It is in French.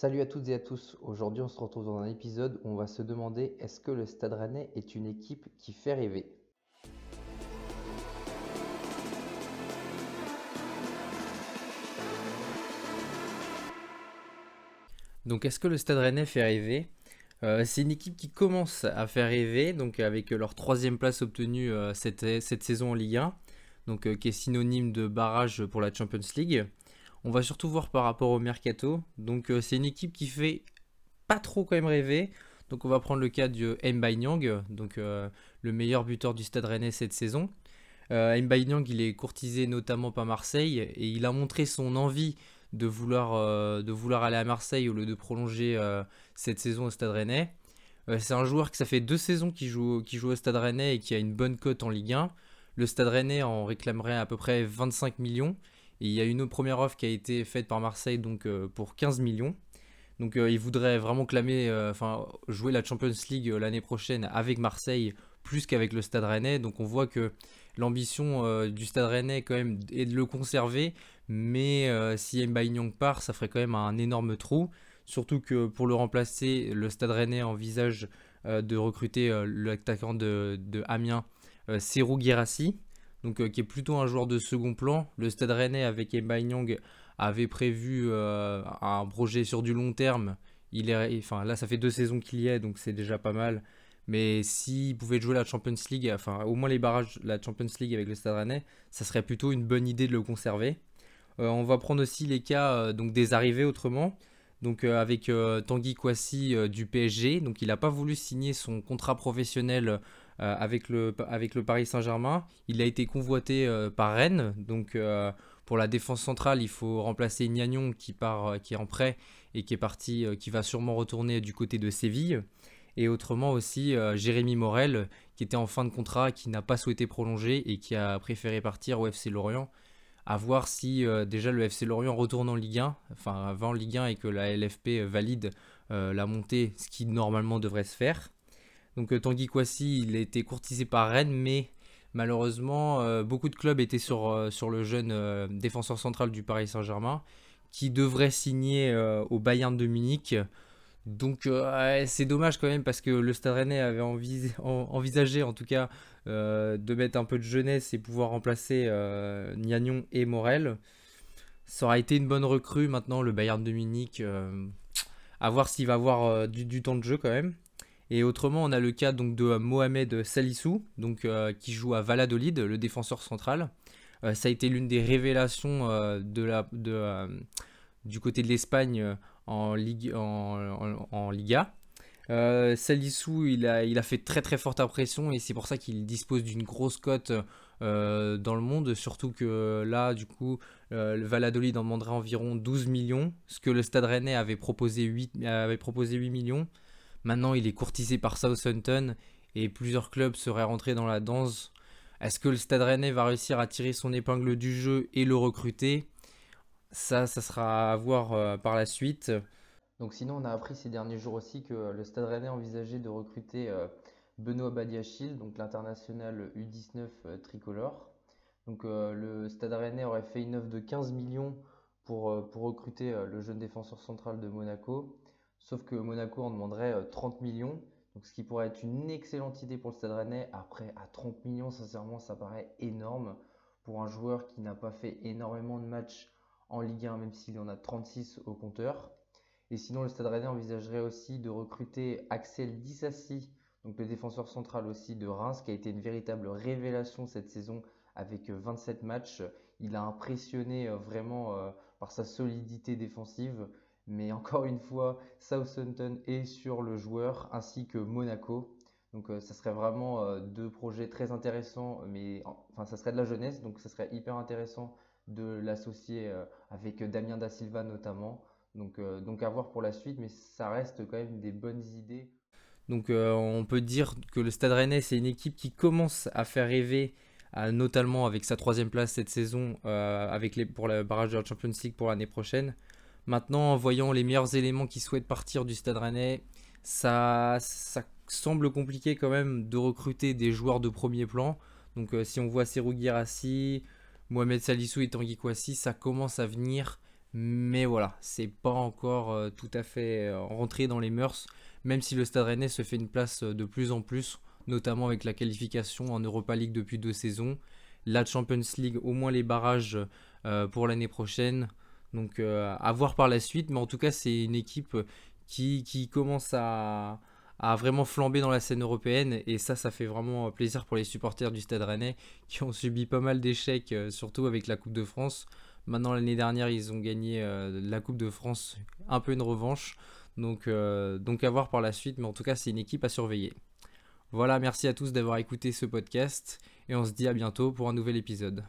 Salut à toutes et à tous. Aujourd'hui, on se retrouve dans un épisode où on va se demander est-ce que le Stade Rennais est une équipe qui fait rêver? Donc, est-ce que le Stade Rennais fait rêver? Euh, C'est une équipe qui commence à faire rêver, donc avec leur troisième place obtenue euh, cette, saison en Ligue 1, donc euh, qui est synonyme de barrage pour la Champions League. On va surtout voir par rapport au mercato. Donc, euh, c'est une équipe qui fait pas trop quand même rêver. Donc, on va prendre le cas de Nyang, donc euh, le meilleur buteur du Stade Rennais cette saison. Euh, Nyang, il est courtisé notamment par Marseille et il a montré son envie de vouloir, euh, aller à Marseille au lieu de prolonger cette saison au Stade Rennais. C'est un joueur que ça fait deux saisons qu'il joue, joue au Stade Rennais et qui a une bonne cote en Ligue 1. Le Stade Rennais en réclamerait à peu près 25 millions. Il y a une première offre qui a été faite par Marseille donc euh, pour 15 millions. Donc euh, il voudrait vraiment clamer, euh, enfin jouer la Champions League l'année prochaine avec Marseille plus qu'avec le Stade Rennais. Donc on voit que l'ambition du Stade Rennais quand même est de le conserver, mais si Nyang part, ça ferait quand même un énorme trou. Surtout que pour le remplacer, le Stade Rennais envisage de recruter l'attaquant de, Amiens, Serou Guirassy, donc euh, qui est plutôt un joueur de second plan. Le Stade Rennais avec Nyang avait prévu euh, un projet sur du long terme. Il est, enfin là, ça fait deux saisons qu'il y est, donc c'est déjà pas mal. Mais s'il pouvait jouer la Champions League, enfin au moins les barrages, la Champions League avec le Stade Rennais, ça serait plutôt une bonne idée de le conserver. Euh, on va prendre aussi les cas donc des arrivées autrement. Donc avec Tanguy Kouassi du PSG, donc il n'a pas voulu signer son contrat professionnel avec le, avec le Paris Saint-Germain. Il a été convoité euh, par Rennes. Donc euh, pour la défense centrale, il faut remplacer Gnagnon qui part, euh, qui est en prêt et qui est parti, euh, qui va sûrement retourner du côté de Séville. Et autrement aussi euh, Jérémy Morel qui était en fin de contrat, qui n'a pas souhaité prolonger et qui a préféré partir au FC Lorient. À voir si euh, déjà le FC Lorient retourne en Ligue 1, enfin va en Ligue 1 et que la LFP valide euh, la montée, ce qui normalement devrait se faire. Donc euh, Tanguy Kouassi, il a courtisé par Rennes, mais malheureusement euh, beaucoup de clubs étaient sur, euh, le jeune défenseur central du Paris Saint-Germain, qui devrait signer au Bayern de Munich. Donc c'est dommage quand même parce que le Stade Rennais avait envis- en- envisagé en tout cas de mettre un peu de jeunesse et pouvoir remplacer euh, et Morel. Ça aurait été une bonne recrue. Maintenant, le Bayern de Munich, à voir s'il va avoir du temps de jeu quand même. Et autrement, on a le cas donc de Mohamed Salissou, donc euh, qui joue à Valladolid, le défenseur central. Euh, ça a été l'une des révélations euh, de la, du côté de l'Espagne en, Ligue, en, Liga. Salissou, il a, il a fait très très forte impression et c'est pour ça qu'il dispose d'une grosse cote dans le monde. Surtout que là, du coup, le Valladolid en demanderait environ 12 millions, ce que le Stade Rennais avait proposé 8, avait proposé 8 millions. Maintenant, il est courtisé par Southampton et plusieurs clubs seraient rentrés dans la danse. Est-ce que le Stade Rennais va réussir à tirer son épingle du jeu et le recruter? Ça, ça sera à voir euh, par la suite. Donc sinon, on a appris ces derniers jours aussi que euh, le Stade Rennais envisageait de recruter euh, Benoît Badiachil, donc l'international U19 euh, tricolore. Donc le Stade Rennais aurait fait une offre de 15 millions pour, recruter le jeune défenseur central de Monaco. Sauf que Monaco en demanderait euh, 30 millions. Donc ce qui pourrait être une excellente idée pour le Stade Rennais. Après, à 30 millions, sincèrement, ça paraît énorme pour un joueur qui n'a pas fait énormément de matchs en Ligue 1, même s'il en a 36 au compteur. Et sinon, le Stade Rennais envisagerait aussi de recruter Axel Disassi, donc le défenseur central aussi de Reims, qui a été une véritable révélation cette saison avec euh, 27 matchs. Il a impressionné euh, vraiment euh, par sa solidité défensive. Mais encore une fois, Southampton est sur le joueur ainsi que Monaco. Donc euh, ça serait vraiment euh, deux projets très intéressants, mais en- enfin ça serait de la jeunesse, donc ça serait hyper intéressant de l'associer euh, avec Damien Da Silva notamment. Donc, donc à voir pour la suite, mais ça reste quand même des bonnes idées. Donc on peut dire que le Stade Rennais, c'est une équipe qui commence à faire rêver, notamment avec sa troisième place cette saison, avec les, pour le barrage de la Champions League pour l'année prochaine. Maintenant, en voyant les meilleurs éléments qui souhaitent partir du Stade Rennais, ça, ça semble compliqué quand même de recruter des joueurs de premier plan. Donc euh, si on voit Serhou Guirassy, Mohamed Salissou et Tanguy Kouassi, ça commence à venir Mais voilà, c'est pas encore tout à fait rentré dans les mœurs, même si le Stade Rennais se fait une place de plus en plus, notamment avec la qualification en Europa League depuis deux saisons, la Champions League, au moins les barrages pour l'année prochaine. Donc à voir par la suite, mais en tout cas c'est une équipe qui, qui commence à, vraiment flambé dans la scène européenne et ça ça fait vraiment plaisir pour les supporters du Stade Rennais qui ont subi pas mal d'échecs euh, surtout avec la Coupe de France. Maintenant l'année dernière ils ont gagné euh, la Coupe de France, un peu une revanche. Donc, euh, donc à voir par la suite mais en tout cas c'est une équipe à surveiller. Voilà, merci à tous d'avoir écouté ce podcast et on se dit à bientôt pour un nouvel épisode.